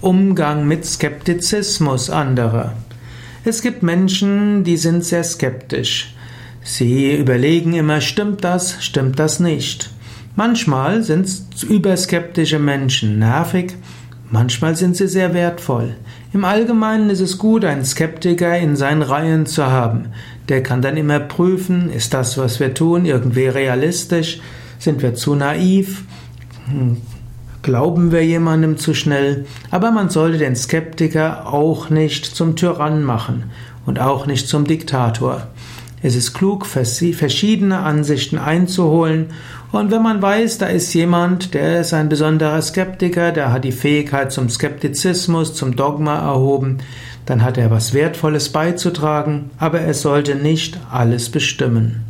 Umgang mit Skeptizismus anderer. Es gibt Menschen, die sind sehr skeptisch. Sie überlegen immer, stimmt das, stimmt das nicht. Manchmal sind überskeptische Menschen nervig, manchmal sind sie sehr wertvoll. Im Allgemeinen ist es gut, einen Skeptiker in seinen Reihen zu haben. Der kann dann immer prüfen, ist das, was wir tun, irgendwie realistisch, sind wir zu naiv, hm, glauben wir jemandem zu schnell, aber man sollte den Skeptiker auch nicht zum Tyrann machen und auch nicht zum Diktator. Es ist klug, verschiedene Ansichten einzuholen. Und wenn man weiß, da ist jemand, der ist ein besonderer Skeptiker, der hat die Fähigkeit zum Skeptizismus, zum Dogma erhoben, dann hat er was Wertvolles beizutragen, aber er sollte nicht alles bestimmen.